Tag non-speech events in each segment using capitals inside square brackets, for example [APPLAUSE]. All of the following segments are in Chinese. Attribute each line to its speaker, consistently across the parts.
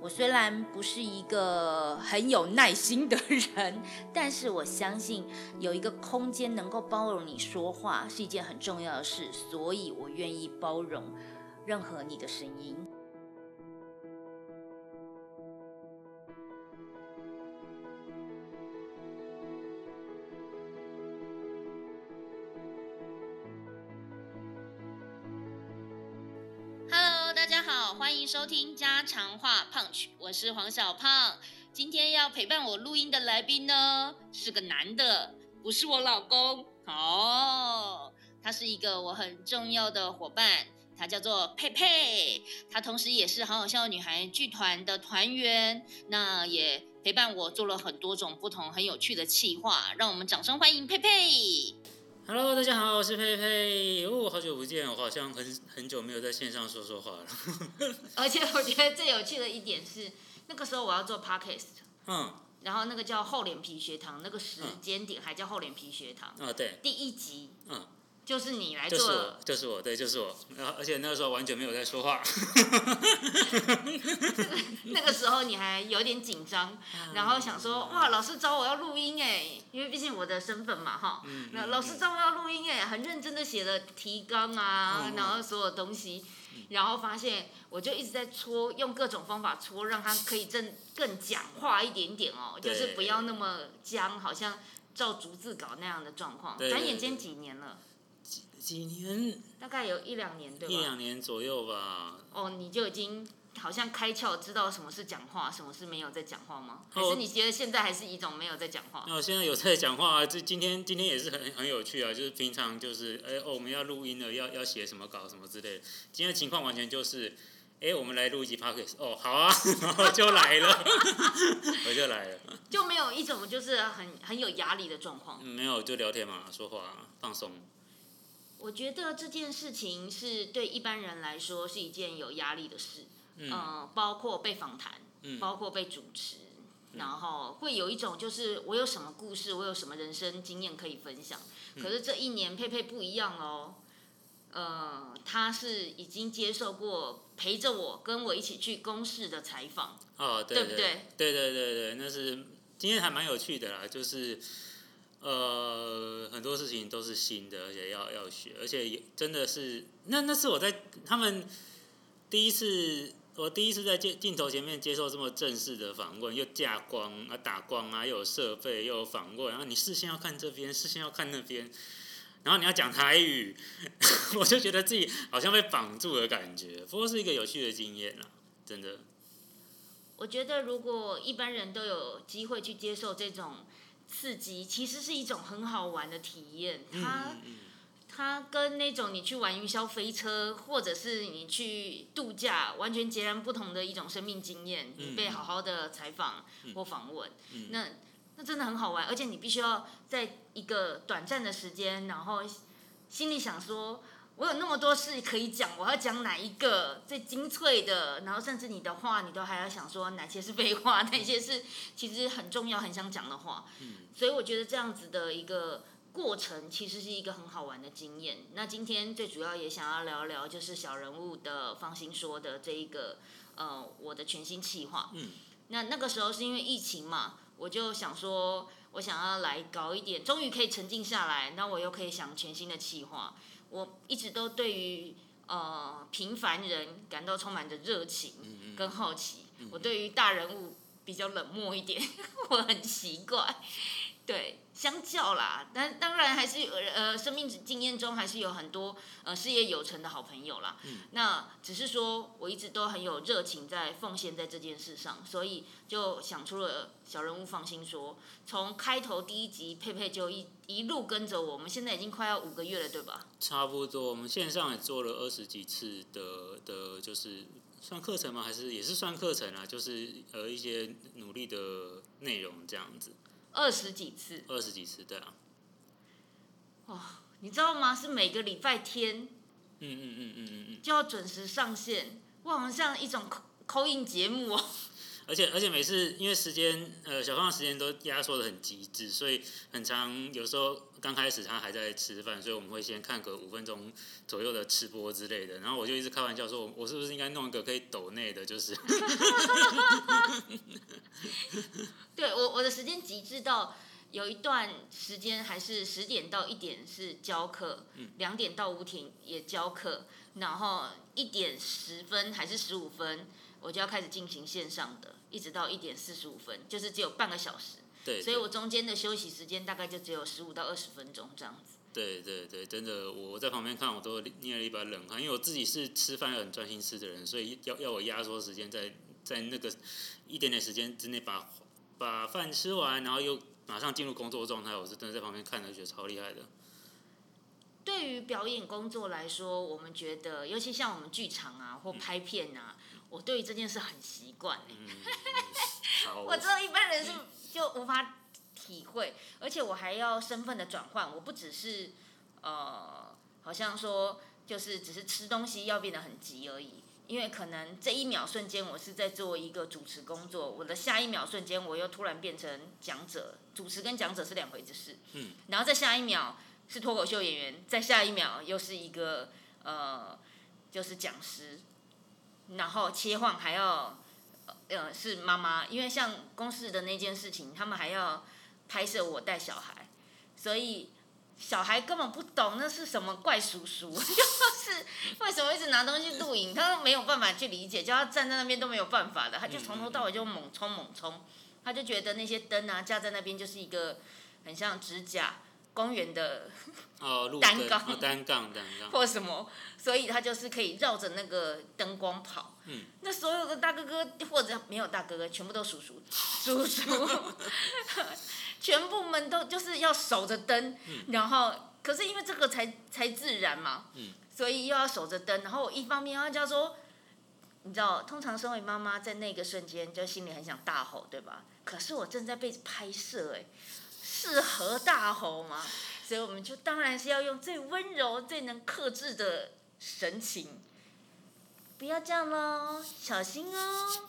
Speaker 1: 我虽然不是一个很有耐心的人，但是我相信有一个空间能够包容你说话是一件很重要的事，所以我愿意包容任何你的声音。欢迎收听家常话 Punch，我是黄小胖。今天要陪伴我录音的来宾呢，是个男的，不是我老公哦。他是一个我很重要的伙伴，他叫做佩佩，他同时也是好好笑女孩剧团的团员，那也陪伴我做了很多种不同很有趣的企划。让我们掌声欢迎佩佩。
Speaker 2: Hello，大家好，我是佩佩。哦，好久不见，我好像很很久没有在线上说说话了。[LAUGHS]
Speaker 1: 而且我觉得最有趣的一点是，那个时候我要做 podcast，嗯，然后那个叫厚脸皮学堂，那个时间点还叫厚脸皮学堂。
Speaker 2: 啊，对。
Speaker 1: 第一集。嗯。就是你来
Speaker 2: 做，就是我，就是我，对，就是我。然后，而且那个时候完全没有在说话。[LAUGHS]
Speaker 1: 那个时候你还有点紧张，然后想说，哇，老师找我要录音哎，因为毕竟我的身份嘛，哈。那老师找我要录音哎，很认真的写了提纲啊，然后所有东西，然后发现我就一直在搓，用各种方法搓，让他可以更更讲话一点点哦，就是不要那么僵，好像照逐字稿那样的状况。转眼间几年了。
Speaker 2: 几年？
Speaker 1: 大概有一两年，对吧？
Speaker 2: 一两年左右吧。
Speaker 1: 哦，你就已经好像开窍，知道什么是讲话，什么是没有在讲话吗？还是你觉得现在还是一种没有在讲话？
Speaker 2: 那哦，现在有在讲话啊。这今天今天也是很很有趣啊，就是平常就是哎哦，我们要录音了，要要写什么稿什么之类的。今天情况完全就是，哎，我们来录一集 podcast。哦，好啊，[LAUGHS] 然后就来了，[LAUGHS] 我就来了。
Speaker 1: 就没有一种就是很很有压力的状况。
Speaker 2: 没有，就聊天嘛，说话放松。
Speaker 1: 我觉得这件事情是对一般人来说是一件有压力的事，嗯，包括被访谈，嗯，包括被主持，然后会有一种就是我有什么故事，我有什么人生经验可以分享。可是这一年佩佩不一样哦，呃，他是已经接受过陪着我跟我一起去公示的采访，
Speaker 2: 哦，
Speaker 1: 对不对？
Speaker 2: 对对对对，那是今天还蛮有趣的啦，就是。呃，很多事情都是新的，而且要要学，而且真的是那那是我在他们第一次，我第一次在镜镜头前面接受这么正式的访问，又架光啊打光啊，又有设备，又有访问，然后你视线要看这边，视线要看那边，然后你要讲台语，[LAUGHS] 我就觉得自己好像被绑住的感觉。不过是一个有趣的经验啊，真的。
Speaker 1: 我觉得如果一般人都有机会去接受这种。刺激其实是一种很好玩的体验，它它跟那种你去玩云霄飞车，或者是你去度假，完全截然不同的一种生命经验。你被好好的采访或访问，那那真的很好玩，而且你必须要在一个短暂的时间，然后心里想说。我有那么多事可以讲，我要讲哪一个最精粹的？然后甚至你的话，你都还要想说哪些是废话，哪些是其实很重要、很想讲的话。嗯。所以我觉得这样子的一个过程，其实是一个很好玩的经验。那今天最主要也想要聊聊，就是小人物的放心说的这一个呃我的全新企划。嗯。那那个时候是因为疫情嘛，我就想说，我想要来搞一点，终于可以沉静下来，那我又可以想全新的企划。我一直都对于呃平凡人感到充满着热情跟好奇。我对于大人物比较冷漠一点，[LAUGHS] 我很奇怪。对，相较啦，但当然还是呃，生命经验中还是有很多呃事业有成的好朋友啦。嗯。那只是说我一直都很有热情在奉献在这件事上，所以就想出了小人物放心说，从开头第一集佩佩就一一路跟着我们，现在已经快要五个月了，对吧？
Speaker 2: 差不多，我们线上也做了二十几次的的，就是算课程吗？还是也是算课程啊？就是呃一些努力的内容这样子。
Speaker 1: 二十几次，
Speaker 2: 二十几次，对啊。
Speaker 1: 哦你知道吗？是每个礼拜天，
Speaker 2: 嗯嗯嗯嗯嗯嗯，
Speaker 1: 就要准时上线，哇，好像一种扣扣印节目哦。
Speaker 2: 而且而且每次因为时间呃小胖的时间都压缩的很极致，所以很长有时候刚开始他还在吃饭，所以我们会先看个五分钟左右的吃播之类的，然后我就一直开玩笑说，我我是不是应该弄一个可以抖内的，就是。[LAUGHS]
Speaker 1: 对我我的时间极致到有一段时间还是十点到一点是教课，两点到五点也教课，然后一点十分还是十五分。我就要开始进行线上的，一直到一点四十五分，就是只有半个小时。
Speaker 2: 对，
Speaker 1: 所以我中间的休息时间大概就只有十五到二十分钟这样子。
Speaker 2: 对对对，真的，我在旁边看，我都捏了一把冷汗，因为我自己是吃饭要很专心吃的人，所以要要我压缩时间，在在那个一点点时间之内把把饭吃完，然后又马上进入工作状态，我是真的在旁边看着觉得超厉害的。
Speaker 1: 对于表演工作来说，我们觉得，尤其像我们剧场啊或拍片啊。我对于这件事很习惯，[LAUGHS] 我知道一般人是就无法体会，而且我还要身份的转换，我不只是呃，好像说就是只是吃东西要变得很急而已，因为可能这一秒瞬间我是在做一个主持工作，我的下一秒瞬间我又突然变成讲者，主持跟讲者是两回事，嗯，然后在下一秒是脱口秀演员，在下一秒又是一个呃，就是讲师。然后切换还要，呃，是妈妈，因为像公司的那件事情，他们还要拍摄我带小孩，所以小孩根本不懂那是什么怪叔叔，[LAUGHS] 就是为什么一直拿东西录影，他都没有办法去理解，叫他站在那边都没有办法的，他就从头到尾就猛冲猛冲，他就觉得那些灯啊架在那边就是一个很像指甲。公园的
Speaker 2: 哦，
Speaker 1: 单杠，
Speaker 2: 单杠，单杠，
Speaker 1: 或什么，所以他就是可以绕着那个灯光跑。嗯，那所有的大哥哥或者没有大哥哥，全部都叔叔，[LAUGHS] 叔叔，[LAUGHS] 全部们都就是要守着灯，然后可是因为这个才才自然嘛，嗯，所以又要守着灯，然后我一方面要叫说，你知道，通常身为妈妈在那个瞬间就心里很想大吼，对吧？可是我正在被拍摄，哎。适合大吼吗？所以我们就当然是要用最温柔、最能克制的神情。不要这样喽，小心哦，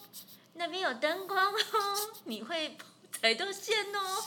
Speaker 1: 那边有灯光哦，你会踩到线哦。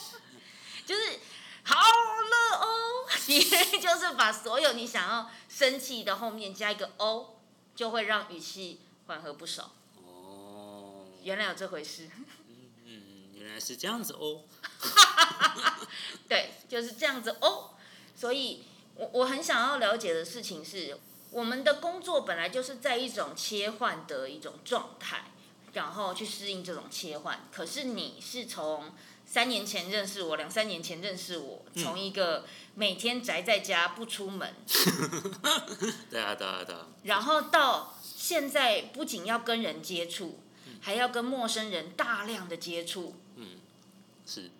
Speaker 1: 就是好了哦，你就是把所有你想要生气的后面加一个哦，就会让语气缓和不少。哦，原来有这回事。
Speaker 2: 嗯嗯，原来是这样子哦。[LAUGHS]
Speaker 1: 对，就是这样子哦。所以，我我很想要了解的事情是，我们的工作本来就是在一种切换的一种状态，然后去适应这种切换。可是你是从三年前认识我，两三年前认识我，从一个每天宅在家不出门，[LAUGHS]
Speaker 2: 对啊对啊对啊，
Speaker 1: 然后到现在不仅要跟人接触，还要跟陌生人大量的接触，嗯，
Speaker 2: 是。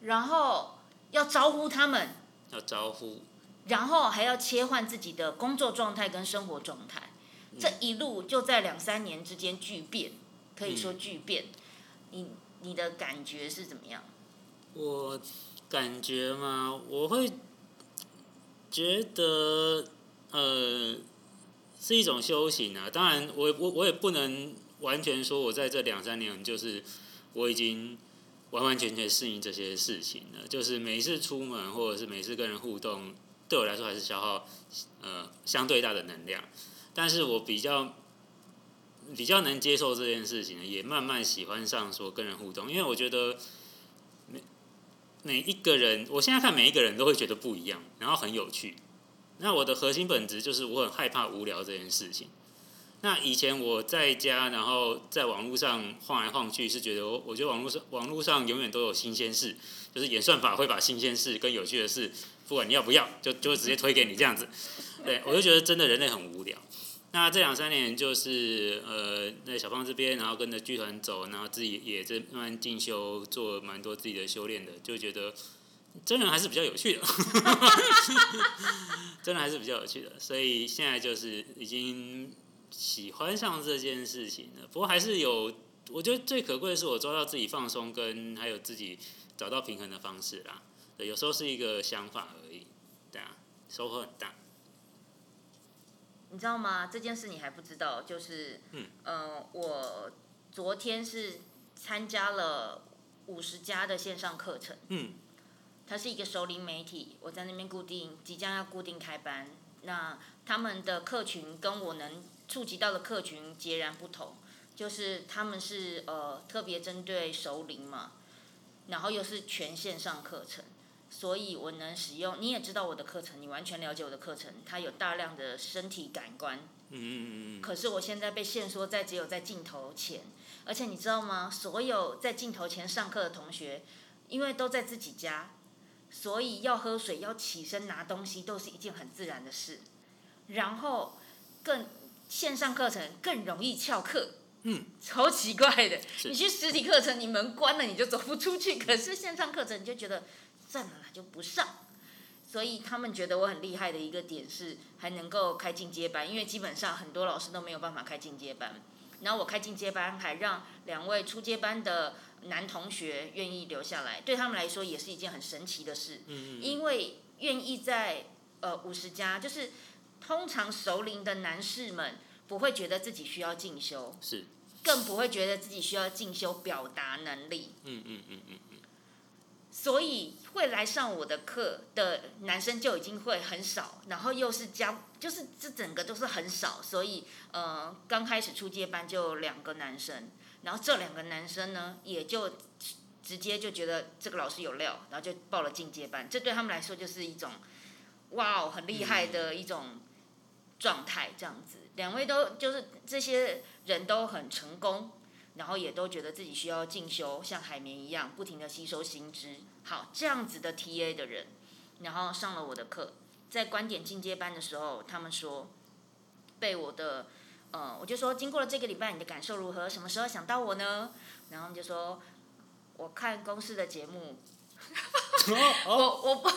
Speaker 1: 然后要招呼他们，
Speaker 2: 要招呼，
Speaker 1: 然后还要切换自己的工作状态跟生活状态，这一路就在两三年之间巨变，可以说巨变。你你的感觉是怎么样？
Speaker 2: 我感觉嘛，我会觉得呃是一种修行啊。当然，我我我也不能完全说我在这两三年就是我已经。完完全全适应这些事情的，就是每次出门或者是每次跟人互动，对我来说还是消耗呃相对大的能量。但是我比较比较能接受这件事情，也慢慢喜欢上说跟人互动，因为我觉得每每一个人，我现在看每一个人都会觉得不一样，然后很有趣。那我的核心本质就是我很害怕无聊这件事情。那以前我在家，然后在网络上晃来晃去，是觉得我我觉得网络上网络上永远都有新鲜事，就是演算法会把新鲜事跟有趣的事，不管你要不要，[LAUGHS] 就就会直接推给你这样子。对我就觉得真的人类很无聊。那这两三年就是呃在小胖这边，然后跟着剧团走，然后自己也在慢慢进修，做蛮多自己的修炼的，就觉得真人还是比较有趣的，[LAUGHS] [LAUGHS] 真的还是比较有趣的。所以现在就是已经。喜欢上这件事情的，不过还是有，我觉得最可贵的是我抓到自己放松跟还有自己找到平衡的方式啦。对，有时候是一个想法而已。对啊，收获很大。
Speaker 1: 你知道吗？这件事你还不知道，就是，
Speaker 2: 嗯，
Speaker 1: 呃，我昨天是参加了五十家的线上课程，
Speaker 2: 嗯，
Speaker 1: 它是一个熟龄媒体，我在那边固定，即将要固定开班。那他们的客群跟我能触及到的客群截然不同，就是他们是呃特别针对熟龄嘛，然后又是全线上课程，所以我能使用。你也知道我的课程，你完全了解我的课程，它有大量的身体感官，
Speaker 2: 嗯嗯嗯嗯，
Speaker 1: 可是我现在被限缩在只有在镜头前，而且你知道吗？所有在镜头前上课的同学，因为都在自己家，所以要喝水、要起身拿东西都是一件很自然的事。然后更线上课程更容易翘课，
Speaker 2: 嗯，
Speaker 1: 超奇怪的。你去实体课程，你门关了你就走不出去，可是线上课程你就觉得算了啦，就不上。所以他们觉得我很厉害的一个点是还能够开进阶班，因为基本上很多老师都没有办法开进阶班。然后我开进阶班，还让两位初阶班的男同学愿意留下来，对他们来说也是一件很神奇的事。
Speaker 2: 嗯嗯
Speaker 1: 因为愿意在呃五十家，就是通常熟龄的男士们不会觉得自己需要进修，
Speaker 2: 是，
Speaker 1: 更不会觉得自己需要进修表达能力。
Speaker 2: 嗯嗯嗯嗯嗯，
Speaker 1: 所以会来上我的课的男生就已经会很少，然后又是加，就是这整个都是很少，所以呃，刚开始初阶班就两个男生，然后这两个男生呢，也就直接就觉得这个老师有料，然后就报了进阶班，这对他们来说就是一种哇哦很厉害的一种状态，这样子，两位都就是这些人都很成功，然后也都觉得自己需要进修，像海绵一样不停的吸收新知。好，这样子的 TA 的人，然后上了我的课，在观点进阶班的时候，他们说被我的呃，我就说经过了这个礼拜，你的感受如何？什么时候想到我呢？然后就说，我看公司的节目，[LAUGHS] 我我不。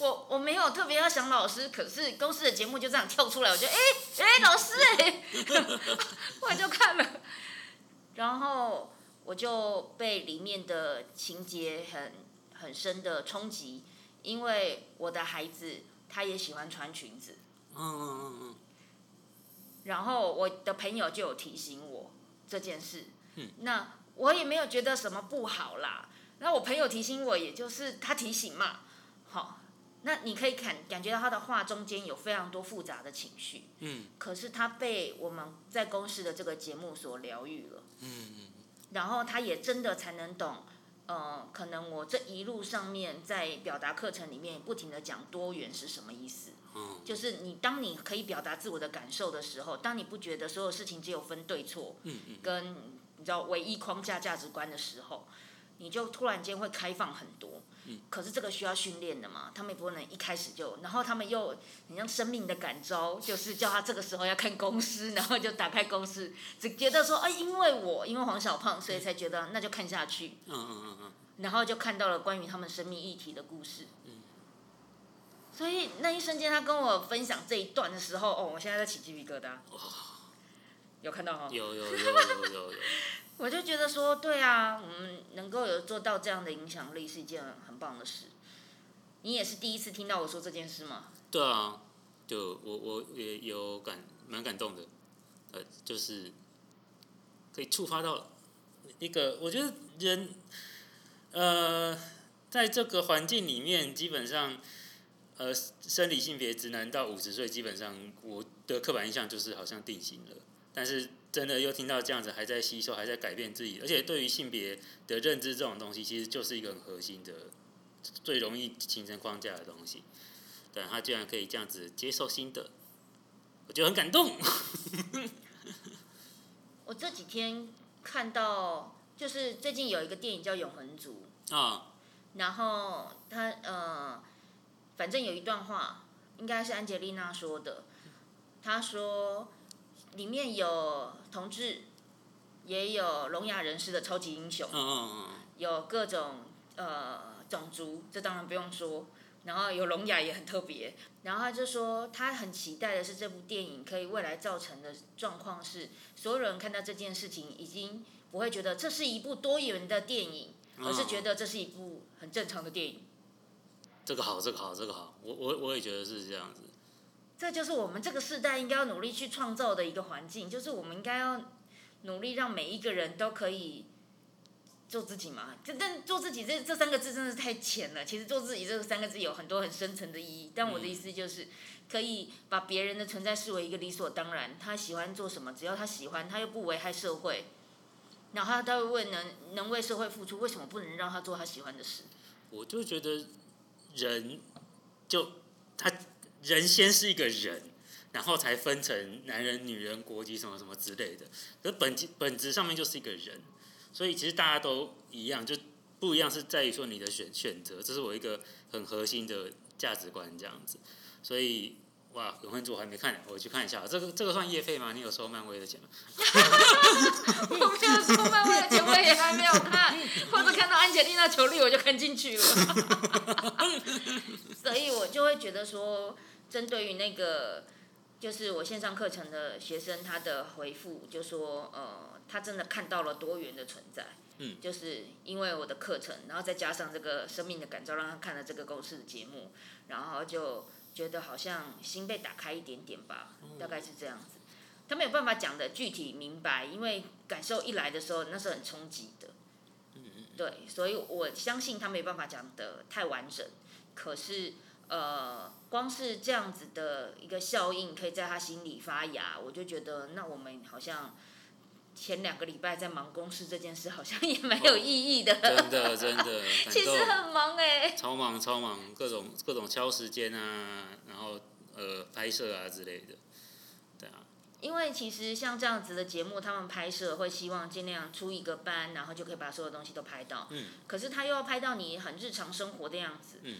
Speaker 1: 我我没有特别要想老师，可是公司的节目就这样跳出来，我就哎哎、老师哎、[LAUGHS] 我就看了，然后我就被里面的情节很很深的冲击，因为我的孩子他也喜欢穿裙子，
Speaker 2: 嗯嗯嗯嗯，
Speaker 1: 然后我的朋友就有提醒我这件事，
Speaker 2: 嗯。
Speaker 1: 那我也没有觉得什么不好啦。那我朋友提醒我，也就是他提醒嘛，好，那你可以感感觉到他的话中间有非常多复杂的情绪，
Speaker 2: 嗯。
Speaker 1: 可是他被我们在公司的这个节目所疗愈了，
Speaker 2: 嗯嗯
Speaker 1: 然后他也真的才能懂，呃，可能我这一路上面在表达课程里面不停的讲多元是什么意思。
Speaker 2: 嗯，
Speaker 1: 就是你当你可以表达自我的感受的时候，当你不觉得所有事情只有分对错，
Speaker 2: 嗯嗯，
Speaker 1: 跟你知道唯一框架价值观的时候，你就突然间会开放很多。
Speaker 2: 嗯
Speaker 1: 可是这个需要训练的嘛，他们也不能一开始就，然后他们又很像生命的感召，就是叫他这个时候要看公司，然后就打开公司，只觉得说，哎，因为我因为黄小胖，所以才觉得那就看下去，
Speaker 2: 嗯嗯嗯嗯，
Speaker 1: 然后就看到了关于他们生命议题的故事。所以那一瞬间，他跟我分享这一段的时候，哦，我现在在起鸡皮疙瘩。有看到哈？
Speaker 2: 有有有有有有，
Speaker 1: 我就觉得说，对啊，我们能够有做到这样的影响力是一件很棒的事。你也是第一次听到我说这件事吗？
Speaker 2: 对啊，就我我也有感蛮感动的，呃，就是可以触发到一个，我觉得人，呃，在这个环境里面，基本上，呃，生理性别直男到五十岁，基本上我的刻板印象就是好像定型了，但是真的又听到这样子，还在吸收，还在改变自己，而且对于性别的认知这种东西，其实就是一个很核心的、最容易形成框架的东西。对，他居然可以这样子接受新的，我觉得很感动。
Speaker 1: 我这几天看到，就是最近有一个电影叫《永恒族》，
Speaker 2: 啊，
Speaker 1: 然后他呃，反正有一段话，应该是安吉丽娜说的。她说，里面有同志，也有聋哑人士的超级英雄
Speaker 2: 嗯，嗯嗯
Speaker 1: 有各种呃种族，这当然不用说。然后有聋哑也很特别。然后他就说，他很期待的是这部电影可以未来造成的状况是，所有人看到这件事情已经不会觉得这是一部多元的电影，
Speaker 2: 嗯，
Speaker 1: 而是觉得这是一部很正常的电影。
Speaker 2: 这个好，这个好，这个好，我我我也觉得是这样子。
Speaker 1: 这就是我们这个时代应该要努力去创造的一个环境，就是我们应该要努力让每一个人都可以做自己嘛。这但做自己这这三个字真的是太浅了。其实做自己这三个字有很多很深层的意义。但我的意思就是，可以把别人的存在视为一个理所当然。他喜欢做什么，只要他喜欢，他又不危害社会，然后他他会为能能为社会付出，为什么不能让他做他喜欢的事？
Speaker 2: 我就觉得人就他人先是一个人，然后才分成男人、女人、国籍什么什么之类的。可本质本质上面就是一个人，所以其实大家都一样，就不一样是在于说你的选选择，这是我一个很核心的价值观这样子。所以哇，永恒族我还没看，我去看一下。这个这个算业费吗？你有收漫威的钱吗？
Speaker 1: 我没有收漫威的钱，我也还没有看，或者看到安吉丽娜·裘丽我就看进去了，[LAUGHS] [LAUGHS] 所以我就会觉得说，针对于那个就是我线上课程的学生，他的回复就说，呃，他真的看到了多元的存在，
Speaker 2: 嗯，
Speaker 1: 就是因为我的课程，然后再加上这个生命的感召，让他看了这个公式的节目，然后就觉得好像心被打开一点点吧，大概是这样子。他没有办法讲的具体明白，因为感受一来的时候，那是很冲击的。嗯对，所以我相信他没办法讲的太完整。可是，呃，光是这样子的一个效应，可以在他心里发芽，我就觉得，那我们好像前两个礼拜在忙公司这件事，好像也蛮有意义的。
Speaker 2: 真的真的，[LAUGHS] 感
Speaker 1: 其实很忙哎、
Speaker 2: 超忙超忙，各种各种敲时间啊，然后呃拍摄啊之类的，对啊，
Speaker 1: 因为其实像这样子的节目，他们拍摄会希望尽量出一个班，然后就可以把所有东西都拍到。
Speaker 2: 嗯。
Speaker 1: 可是他又要拍到你很日常生活的样子。
Speaker 2: 嗯。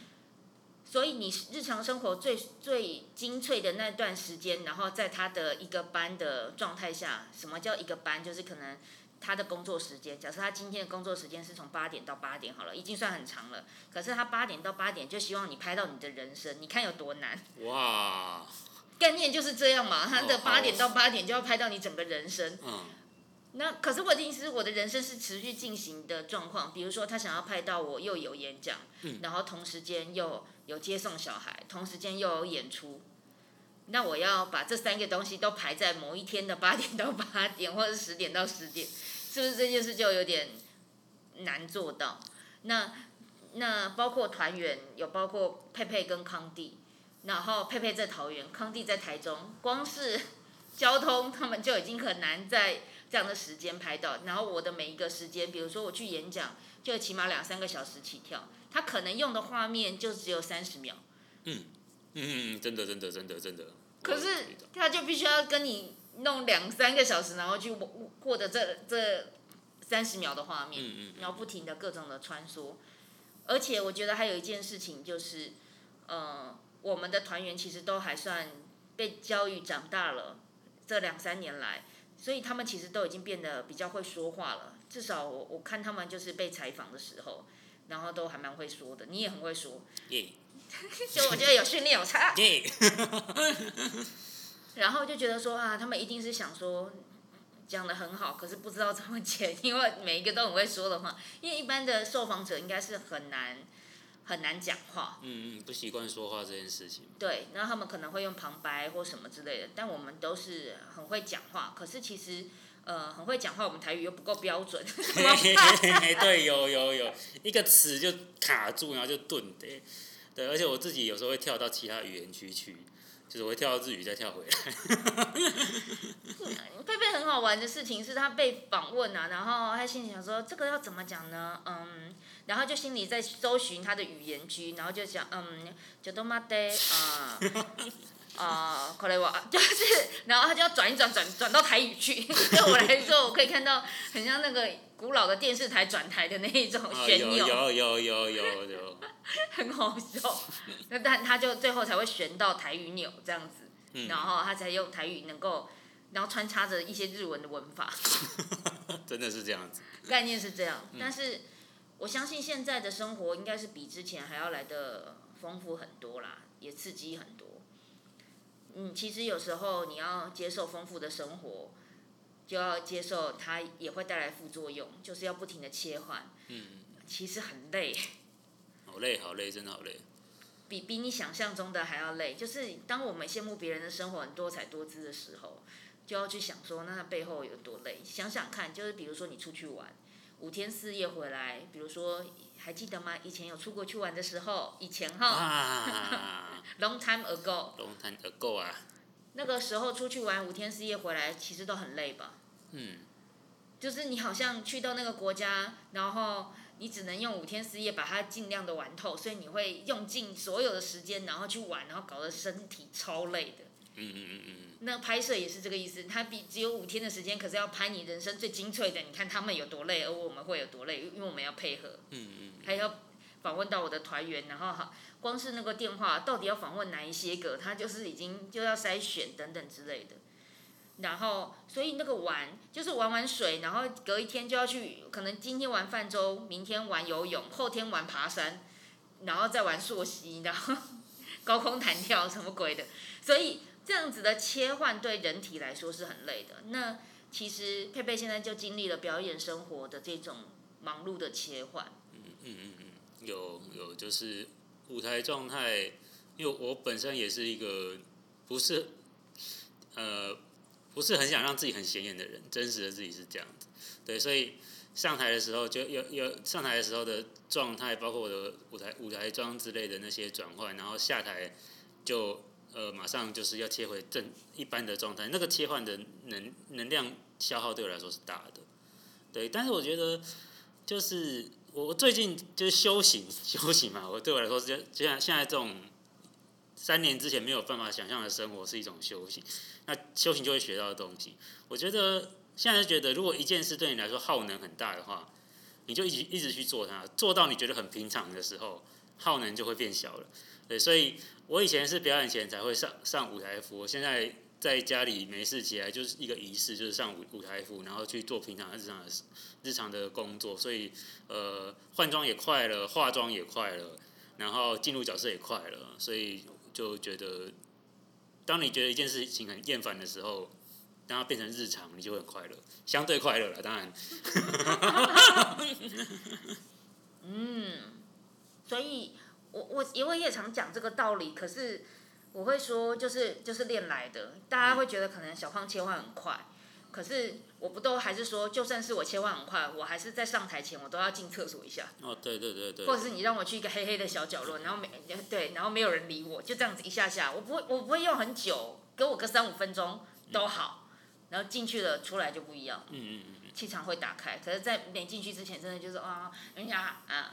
Speaker 1: 所以你日常生活最最精粹的那段时间，然后在他的一个班的状态下，什么叫一个班？就是可能他的工作时间，假设他今天的工作时间是从八点到八点好了，已经算很长了。可是他八点到八点就希望你拍到你的人生，你看有多难？
Speaker 2: 哇，
Speaker 1: 概念就是这样嘛，他的
Speaker 2: 哦
Speaker 1: 八点到八点就要拍到你整个人生。
Speaker 2: 嗯
Speaker 1: 那可是我的意思是，我的人生是持续进行的状况。比如说，他想要拍到我又有演讲，
Speaker 2: 嗯
Speaker 1: 然后同时间又有接送小孩，同时间又有演出。那我要把这三个东西都排在某一天的八点到八点，或者是十点到十点，是不是这件事就有点难做到？那那包括团员，有包括佩佩跟康帝，然后佩佩在桃园，康帝在台中，光是交通他们就已经很难在这样的时间拍到。然后我的每一个时间，比如说我去演讲，就起码两三个小时起跳，他可能用的画面就只有三十秒，
Speaker 2: 嗯嗯，真的真的真的真的，
Speaker 1: 可是他就必须要跟你弄两三个小时，然后去获获得这这三十秒的画面，
Speaker 2: 嗯嗯嗯
Speaker 1: 然后不停的各种的穿梭。而且我觉得还有一件事情就是，呃，我们的团员其实都还算被教育长大了，这两三年来，所以他们其实都已经变得比较会说话了。至少我我看他们就是被采访的时候，然后都还蛮会说的。你也很会说，
Speaker 2: 耶 [LAUGHS]
Speaker 1: 就我觉得有训练有差。[LAUGHS]
Speaker 2: 耶，[LAUGHS]
Speaker 1: 然后就觉得说啊，他们一定是想说讲的很好，可是不知道怎么剪，因为每一个都很会说的话。因为一般的受访者应该是很难很难讲话，
Speaker 2: 嗯嗯，不习惯说话这件事情，
Speaker 1: 对，然后他们可能会用旁白或什么之类的，但我们都是很会讲话，可是其实。呃，很会讲话，我们台语又不够标准？
Speaker 2: 对，有有有，一个词就卡住，然后就顿的，对，而且我自己有时候会跳到其他语言区去，就是我会跳到日语再跳回来，[LAUGHS]
Speaker 1: 佩佩很好玩的事情是他被访问啊，然后他心里想说这个要怎么讲呢？嗯，然后就心里在搜寻他的语言区，然后就讲嗯，就都妈的啊啊，可能我就是，然后他就要转一转转转到台语去。[LAUGHS] 对我来说，我可以看到很像那个古老的电视台转台的那一种
Speaker 2: 啊，
Speaker 1: 旋钮，
Speaker 2: 有有有有有有，[LAUGHS]
Speaker 1: 很好笑。[LAUGHS] 那但他就最后才会旋到台语钮这样子，
Speaker 2: 嗯
Speaker 1: 然后他才用台语能够，然后穿插着一些日文的文法。
Speaker 2: 真的是这样子，
Speaker 1: 概念是这样，
Speaker 2: 嗯
Speaker 1: 但是我相信现在的生活应该是比之前还要来的丰富很多啦，也刺激很多。嗯，其实有时候你要接受丰富的生活，就要接受它也会带来副作用，就是要不停的切换。
Speaker 2: 嗯，[LAUGHS]
Speaker 1: 其实很累，[LAUGHS]
Speaker 2: 好累好累，真的好累，
Speaker 1: 比比你想象中的还要累。就是当我们羡慕别人的生活很多彩多姿的时候，就要去想说，那它背后有多累。想想看，就是比如说你出去玩，五天四夜回来，比如说还记得吗？以前有出国去玩的时候，以前哈
Speaker 2: 啊，[LAUGHS]
Speaker 1: long time
Speaker 2: ago，，long time ago 啊，
Speaker 1: 那个时候出去玩五天四夜回来，其实都很累吧？
Speaker 2: 嗯，
Speaker 1: 就是你好像去到那个国家，然后你只能用五天四夜把它尽量的玩透，所以你会用尽所有的时间，然后去玩，然后搞得身体超累的。
Speaker 2: 嗯嗯嗯嗯
Speaker 1: 那拍摄也是这个意思，他比只有五天的时间，可是要拍你人生最精粹的。你看他们有多累，而我们会有多累，因为我们要配合，
Speaker 2: 嗯嗯
Speaker 1: 还要访问到我的团员，然后哈，光是那个电话到底要访问哪一些个，他就是已经就要筛选等等之类的。然后，所以那个玩就是玩玩水，然后隔一天就要去，可能今天玩泛舟，明天玩游泳，后天玩爬山，然后再玩溯溪，然后高空弹跳什么鬼的，所以这样子的切换对人体来说是很累的。那其实佩佩现在就经历了表演生活的这种忙碌的切换。
Speaker 2: 嗯嗯嗯嗯，有有就是舞台状态，因为我本身也是一个不是呃不是很想让自己很显眼的人，真实的自己是这样子，对，所以上台的时候就有有上台的时候的状态，包括我的舞台舞台妆之类的那些转换，然后下台就呃马上就是要切回正一般的状态，那个切换的能能量消耗对我来说是大的，对，但是我觉得就是我最近就是修行修行嘛，我对我来说是就像现在这种三年之前没有办法想象的生活是一种修行，那修行就会学到的东西。我觉得现在觉得，如果一件事对你来说耗能很大的话，你就一直一直去做它，做到你觉得很平常的时候，耗能就会变小了。对，所以我以前是表演前才会上上舞台服，我现在在家里没事起来就是一个仪式，就是上舞舞台服，然后去做平常日常的日常的工作，所以呃换装也快了，化妆也快了，然后进入角色也快了，所以就觉得，当你觉得一件事情很厌烦的时候，当它变成日常，你就会很快乐，相对快乐了，当然。[LAUGHS]
Speaker 1: 嗯所以我我因为也常讲这个道理，可是我会说就是就是练来的，大家会觉得可能小胖切换很快，可是我不都还是说，就算是我切换很快，我还是在上台前我都要进厕所一下，
Speaker 2: 哦，对对对对。
Speaker 1: 或者是你让我去一个黑黑的小角落，然后没 [LAUGHS] 对，然后没有人理我，就这样子一下下，我不会我不会用很久，给我个三五分钟都好，然后进去了出来就不一样。
Speaker 2: 嗯嗯嗯嗯，
Speaker 1: 气场会打开，可是，在没进去之前，真的就是啊，人家啊。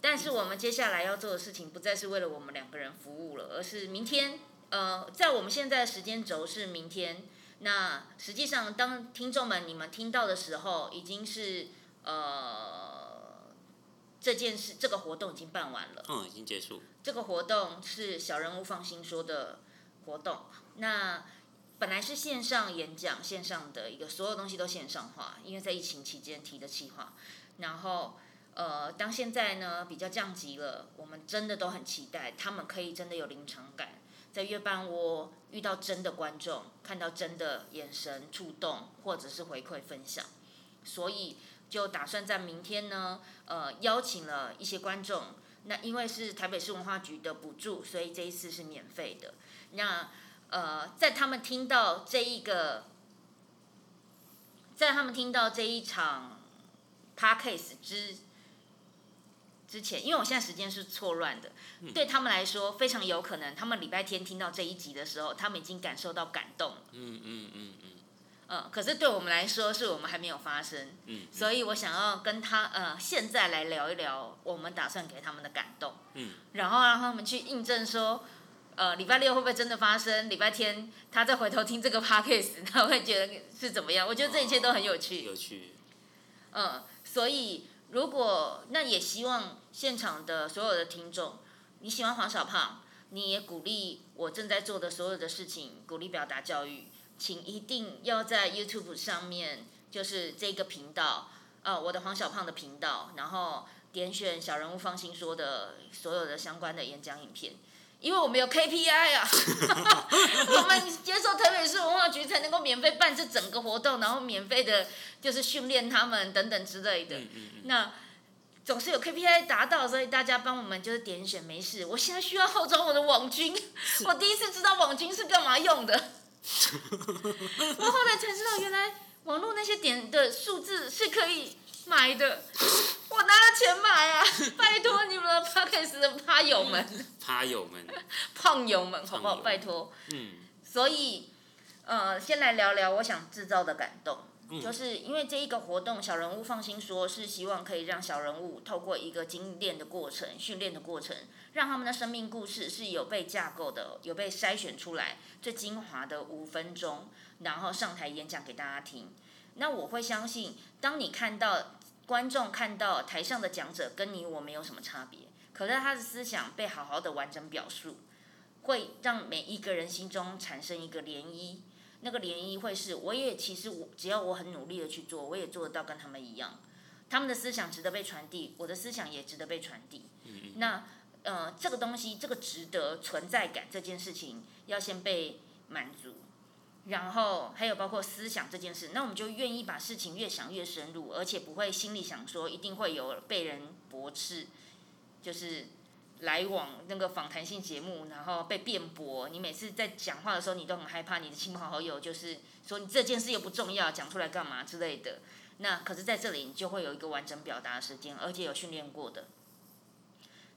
Speaker 1: 但是我们接下来要做的事情，不再是为了我们两个人服务了，而是明天。呃，在我们现在的时间轴是明天。那实际上，当听众们你们听到的时候，已经是呃这件事这个活动已经办完了。
Speaker 2: 嗯，已经结束。
Speaker 1: 这个活动是小人物放心说的活动。那本来是线上演讲，线上的一个所有东西都线上化，因为在疫情期间提的计划。然后呃，当现在呢比较降级了，我们真的都很期待他们可以真的有临场感，在月半窝遇到真的观众，看到真的眼神触动，或者是回馈分享。所以就打算在明天呢，呃，邀请了一些观众。那因为是台北市文化局的补助，所以这一次是免费的。那呃，在他们听到这一个，在他们听到这一场 p a r case 之之前，因为我现在时间是错乱的，对他们来说非常有可能，他们礼拜天听到这一集的时候，他们已经感受到感动了。
Speaker 2: 嗯嗯嗯嗯
Speaker 1: 嗯，可是对我们来说，是我们还没有发生，
Speaker 2: 嗯
Speaker 1: 所以我想要跟他呃，现在来聊一聊我们打算给他们的感动，
Speaker 2: 嗯，
Speaker 1: 然后让他们去印证说，呃，礼拜六会不会真的发生？礼拜天他再回头听这个 [LAUGHS] podcast，他会觉得是怎么样？我觉得这一切都很有趣，
Speaker 2: 有趣。
Speaker 1: 嗯，所以如果那也希望现场的所有的听众，你喜欢黄小胖，你也鼓励我正在做的所有的事情，鼓励表达教育，请一定要在 YouTube 上面，就是这个频道，呃，我的黄小胖的频道，然后点选小人物放心说的所有的相关的演讲影片。因为我们有 KPI 啊，[LAUGHS] 我们接受台北市文化局才能够免费办这整个活动，然后免费的就是训练他们等等之类的。
Speaker 2: 嗯嗯嗯。
Speaker 1: 那总是有 KPI 达到，所以大家帮我们就是点选没事。我现在需要号召我的网军，我第一次知道网军是干嘛用的。[LAUGHS] 我后来才知道，原来网络那些点的数字是可以买的。我拿了钱买啊！[LAUGHS] 拜托你们的 p o d c a s 的趴友们，
Speaker 2: 趴友们，[LAUGHS]
Speaker 1: 胖友们，好不好？拜托。
Speaker 2: 嗯。
Speaker 1: 所以，呃，先来聊聊我想制造的感动。就是因为这一个活动，小人物放心说，是希望可以让小人物透过一个精炼的过程、训练的过程，让他们的生命故事是有被架构的、有被筛选出来最精华的五分钟，然后上台演讲给大家听。那我会相信，当你看到观众看到台上的讲者跟你我没有什么差别，可是他的思想被好好的完整表述，会让每一个人心中产生一个涟漪。那个涟漪会是，我也其实我只要我很努力的去做，我也做得到跟他们一样。他们的思想值得被传递，我的思想也值得被传递。那呃，这个东西，这个值得存在感这件事情，要先被满足。然后还有包括思想这件事，那我们就愿意把事情越想越深入，而且不会心里想说一定会有被人驳斥，就是。来往那个访谈性节目，然后被辩驳。你每次在讲话的时候，你都很害怕你的亲朋好友就是说你这件事又不重要，讲出来干嘛之类的。那可是在这里，你就会有一个完整表达的时间，而且有训练过的。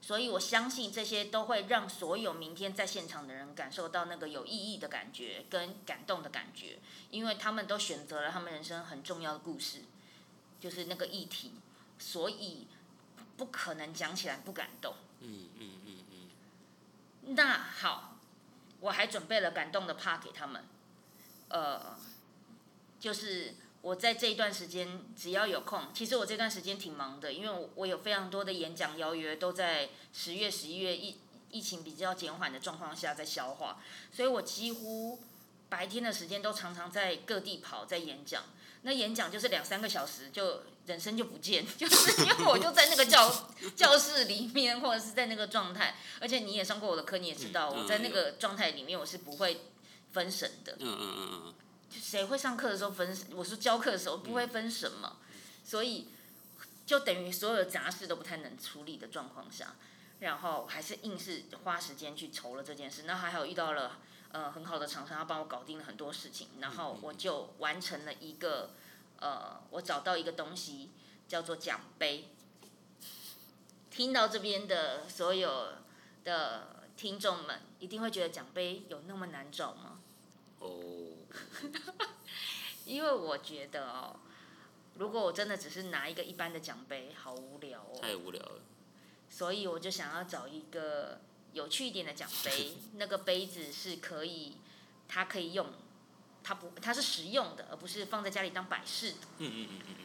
Speaker 1: 所以我相信这些都会让所有明天在现场的人感受到那个有意义的感觉跟感动的感觉，因为他们都选择了他们人生很重要的故事，就是那个议题，所以不可能讲起来不感动。嗯嗯嗯嗯。那好，我还准备了感动的 part 给他们。呃，就是我在这一段时间只要有空，其实我这段时间挺忙的，因为我我有非常多的演讲邀约都在十月、十一月疫疫情比较减缓的状况下在消化，所以我几乎白天的时间都常常在各地跑，在演讲。那演讲就是两三个小时，就人生就不见，[LAUGHS] 就是因为我就在那个教教室里面，或者是在那个状态。而且你也上过我的课，你也知道我在那个状态里面，我是不会分神的。嗯嗯嗯嗯。谁会上课的时候分？我说教课的时候不会分什么，所以就等于所有的杂事都不太能处理的状况下，然后还是硬是花时间去筹了这件事。那还好遇到了。呃，很好的厂商，他帮我搞定了很多事情，然后我就完成了一个，呃，我找到一个东西叫做奖杯。听到这边的所有的听众们，一定会觉得奖杯有那么难找吗？哦。[LAUGHS] 因为我觉得哦，如果我真的只是拿一个一般的奖杯，好无聊哦。
Speaker 2: 太无聊了。
Speaker 1: 所以我就想要找一个。有趣一点的奖杯，[LAUGHS] 那个杯子是可以，它可以用，它不，它是实用的，而不是放在家里当摆饰的。嗯嗯嗯嗯嗯。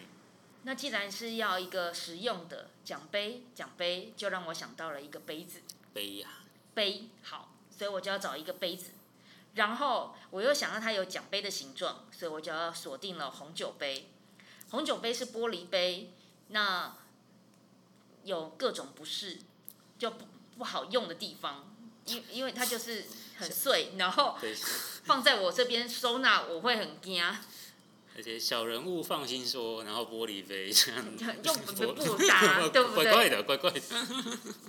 Speaker 1: 那既然是要一个实用的奖杯，奖杯就让我想到了一个杯子。
Speaker 2: 杯呀。
Speaker 1: 杯好，所以我就要找一个杯子，然后我又想到它有奖杯的形状，所以我就要锁定了红酒杯。红酒杯是玻璃杯，那有各种不适，就不。不好用的地方，因因为它就是很碎，然后放在我这边收纳我会很惊。
Speaker 2: 而且小人物放心说，然后玻璃杯这样
Speaker 1: 又不不搭，[LAUGHS] 对不对？
Speaker 2: 怪怪的，怪怪的。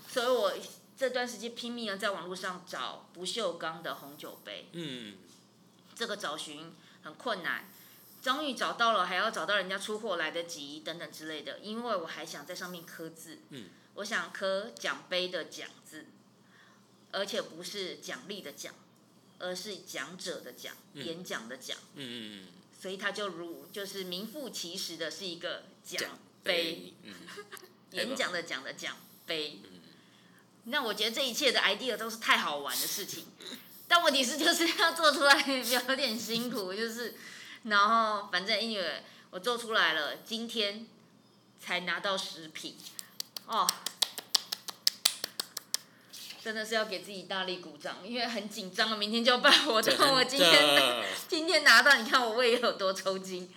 Speaker 1: 所以我这段时间拼命的在网络上找不锈钢的红酒杯。嗯。这个找寻很困难，终于找到了，还要找到人家出货来得及等等之类的，因为我还想在上面刻字。嗯。我想刻奖杯的奖字，而且不是奖励的奖，而是讲者的讲，演讲的讲。嗯嗯嗯。所以它就如就是名副其实的是一个奖杯，[LAUGHS] 演讲的讲的奖杯。那我觉得这一切的 idea 都是太好玩的事情，但问题是就是要做出来有点辛苦，就是然后反正因为我做出来了，今天才拿到食品。哦，真的是要给自己大力鼓掌，因为很紧张了，明天就要办活动。我今天今天拿到，你看我胃有多抽筋，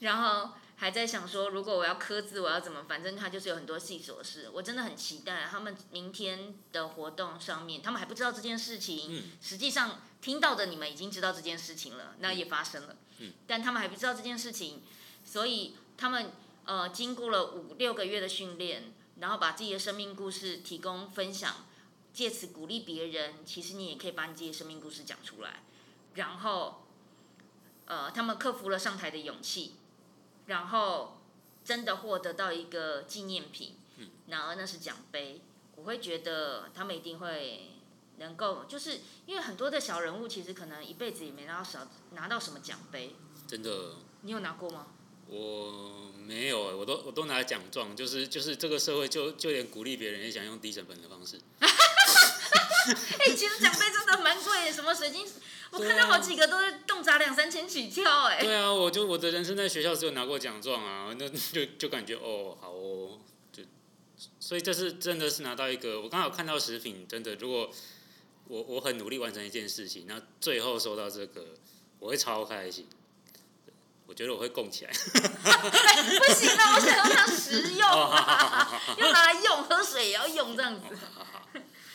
Speaker 1: 然后还在想说，如果我要刻字，我要怎么？反正他就是有很多细琐事。我真的很期待他们明天的活动上面，他们还不知道这件事情。实际上听到的你们已经知道这件事情了，那也发生了。但他们还不知道这件事情，所以他们呃经过了五六个月的训练。然后把自己的生命故事提供分享，借此鼓励别人。其实你也可以把你自己的生命故事讲出来，然后，呃，他们克服了上台的勇气，然后真的获得到一个纪念品，然而那是奖杯。我会觉得他们一定会能够，就是因为很多的小人物其实可能一辈子也没拿到少拿到什么奖杯。
Speaker 2: 真的。
Speaker 1: 你有拿过吗？
Speaker 2: 我没有，我都我都拿奖状，就是就是这个社会就就连鼓励别人也想用低成本的方式。[LAUGHS] [LAUGHS]
Speaker 1: 哎，其实奖杯真的蛮贵，什么水晶，我看到好几个都是动辄两三千起跳，哎。
Speaker 2: 对啊，我就我的人生在学校只有拿过奖状啊，那就就感觉哦好哦，就所以这是真的是拿到一个，我刚好看到食品，真的如果我我很努力完成一件事情，那最后收到这个，我会超开心。我觉得我会供起来。[LAUGHS] [LAUGHS]
Speaker 1: 不行了，我想要它实用，要拿来用，喝水也要用这样子。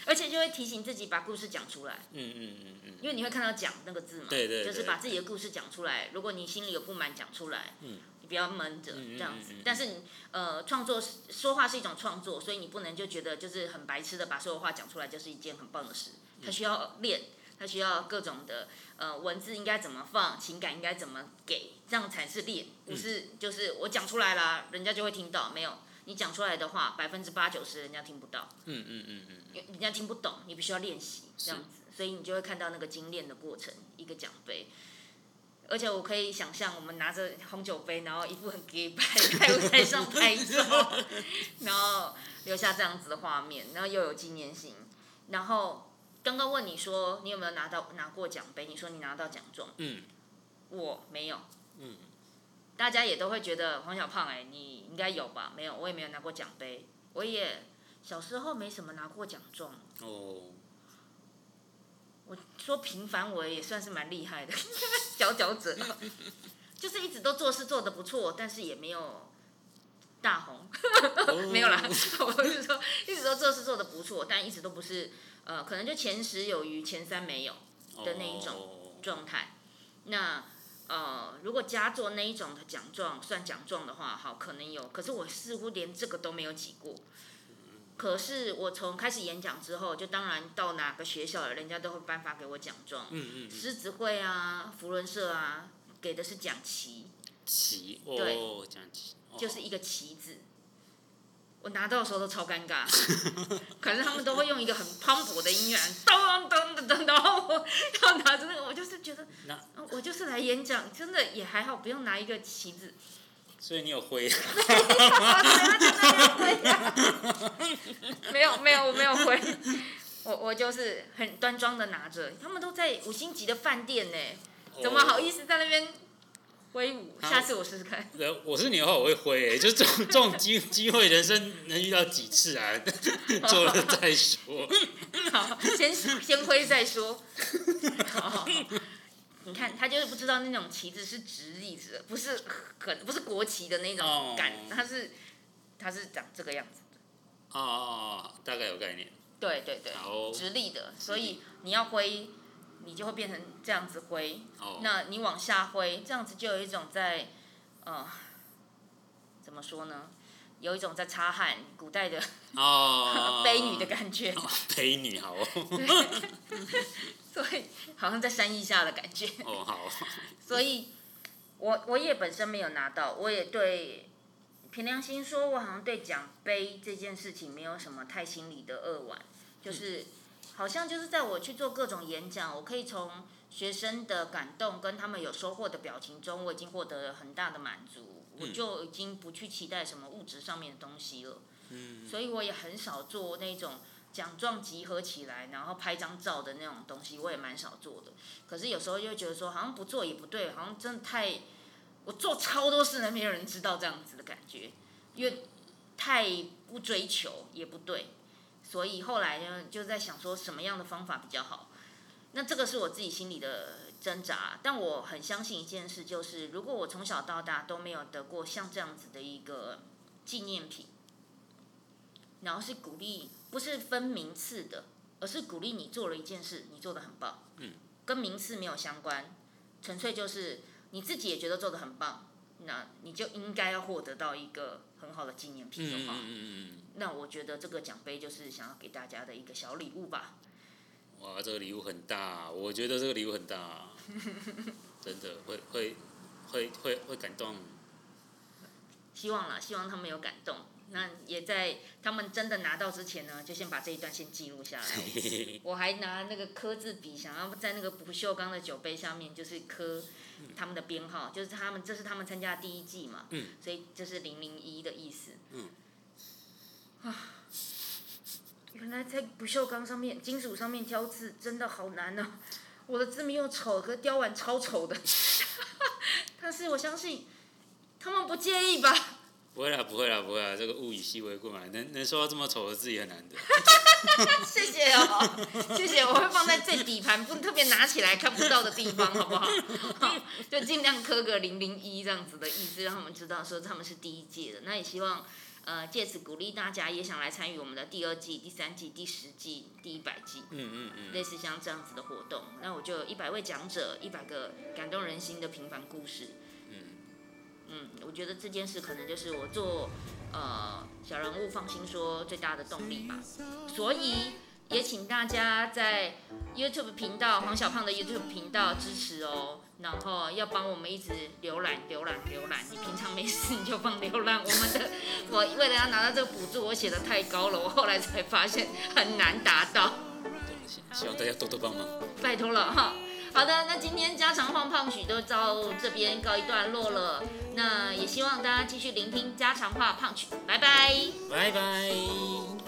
Speaker 1: 而且就会提醒自己把故事讲出来。嗯嗯嗯嗯。因为你会看到“讲”那个字嘛，
Speaker 2: 对对，
Speaker 1: 就是把自己的故事讲出来。如果你心里有不满，讲出来，嗯，你不要闷着这样子。但是你呃，创作说话是一种创作，所以你不能就觉得就是很白痴的把所有话讲出来，就是一件很棒的事。它需要练。他需要各种的呃文字应该怎么放，情感应该怎么给，这样才是练，不是就是我讲出来了，人家就会听到。没有，你讲出来的话，百分之八九十人家听不到。嗯嗯嗯嗯，人家听不懂，你必须要练习这样子，所以你就会看到那个精炼的过程，一个奖杯。而且我可以想象，我们拿着红酒杯，然后一副很 gay 拍在舞台上拍照，[LAUGHS] 然后留下这样子的画面，然后又有纪念性，然后。刚刚问你说你有没有拿到拿过奖杯？你说你拿到奖状。嗯。我没有。嗯。大家也都会觉得黄小胖哎，你应该有吧？没有，我也没有拿过奖杯。我也小时候没什么拿过奖状。哦。我说平凡，我也算是蛮厉害的，[LAUGHS] 佼佼者。就是一直都做事做得不错，但是也没有大红。[LAUGHS] 没有啦，我是说一直都做事做得不错，但一直都不是。呃，可能就前十有余，前三没有的那一种状态。那呃，如果加做那一种的奖状算奖状的话，好，可能有。可是我似乎连这个都没有挤过。可是我从开始演讲之后，就当然到哪个学校，人家都会颁发给我奖状。嗯嗯。狮子会啊，福伦社啊，给的是奖旗。
Speaker 2: 旗
Speaker 1: 哦，
Speaker 2: 奖旗。
Speaker 1: 就是一个旗子。我拿到的时候都超尴尬，可是他们都会用一个很磅礴的音乐，咚咚咚咚，然后我要拿着那个，我就是觉得，我就是来演讲，真的也还好，不用拿一个旗子。
Speaker 2: 所以你有挥？[LAUGHS] [LAUGHS]
Speaker 1: 没有没有我没有挥，我我就是很端庄的拿着，他们都在五星级的饭店呢，怎么好意思在那边？挥舞，下次我试试看。
Speaker 2: 我是你的话，我会挥，[LAUGHS] 就这种这种机机会，人生能遇到几次啊？[LAUGHS] 做了再说。[LAUGHS]
Speaker 1: 好，先先挥再说。好，你看他就是不知道那种旗子是直立的，不是可不是国旗的那种感，它是它是长这个样子的。
Speaker 2: 哦哦哦，大概有概念。
Speaker 1: 对对对，直立的，所以你要挥。你就会变成这样子挥，那你往下挥，这样子就有一种在，呃，怎么说呢？有一种在擦汗，古代的哦，悲女的感觉。
Speaker 2: 悲女好哦。
Speaker 1: 所以好像在山一下的感觉。
Speaker 2: 哦好。
Speaker 1: 所以，我我也本身没有拿到，我也对凭良心说，我好像对奖杯这件事情没有什么太心里的扼腕，就是。好像就是在我去做各种演讲，我可以从学生的感动跟他们有收获的表情中，我已经获得了很大的满足，我就已经不去期待什么物质上面的东西了。嗯，所以我也很少做那种奖状集合起来，然后拍张照的那种东西，我也蛮少做的。可是有时候又觉得说，好像不做也不对，好像真的太我做超多事，都，没有人知道这样子的感觉，因为太不追求也不对。所以后来呢，就在想说什么样的方法比较好。那这个是我自己心里的挣扎，但我很相信一件事，就是如果我从小到大都没有得过像这样子的一个纪念品，然后是鼓励，不是分名次的，而是鼓励你做了一件事，你做的很棒，嗯，跟名次没有相关，纯粹就是你自己也觉得做的很棒，那你就应该要获得到一个很好的纪念品的话，嗯嗯嗯。那我觉得这个奖杯就是想要给大家的一个小礼物吧。
Speaker 3: 哇，这个礼物很大，我觉得这个礼物很大，[LAUGHS] 真的会会会会会感动。
Speaker 1: 希望啦，希望他们有感动。那也在他们真的拿到之前呢，就先把这一段先记录下来。[LAUGHS] 我还拿那个刻字笔，想要在那个不锈钢的酒杯上面，就是刻他们的编号，就是他们这是他们参加的第一季嘛，
Speaker 3: 嗯
Speaker 1: 所以这是零零一的意思。
Speaker 3: 嗯。
Speaker 1: 啊，原来在不锈钢上面、金属上面雕字真的好难呢、我的字没有丑，可是雕完超丑的。[LAUGHS] 但是我相信他们不介意吧？
Speaker 3: 不会啦，不会啦，不会啦，这个物以稀为贵嘛，能能说到这么丑的字也很难得。[LAUGHS]
Speaker 1: 谢谢哦，谢谢，我会放在最底盘，不特别拿起来看不到的地方，好不好？好 [LAUGHS] 就尽量刻个零零一这样子的意思，让他们知道说他们是第一届的。那也希望呃借此鼓励大家也想来参与我们的第二季、第三季、第十季、第一百季，
Speaker 3: 嗯嗯嗯，
Speaker 1: 类似像这样子的活动。那我就有一百位讲者，一百个感动人心的平凡故事。
Speaker 3: 嗯
Speaker 1: 嗯，我觉得这件事可能就是我做呃小人物放心说最大的动力吧。所以也请大家在 YouTube 频道黄小胖的 YouTube 频道支持哦，然后要帮我们一直浏览、浏览、浏览。你平常没事你就放浏览我们的。我为了要拿到这个补助，我写的太高了，我后来才发现很难达到。[LAUGHS]
Speaker 3: 希望大家多多帮忙。
Speaker 1: 拜托了哈。好的，那今天家常话胖曲都到这边告一段落了。那也希望大家继续聆听家常话胖曲，拜拜。
Speaker 3: 拜拜。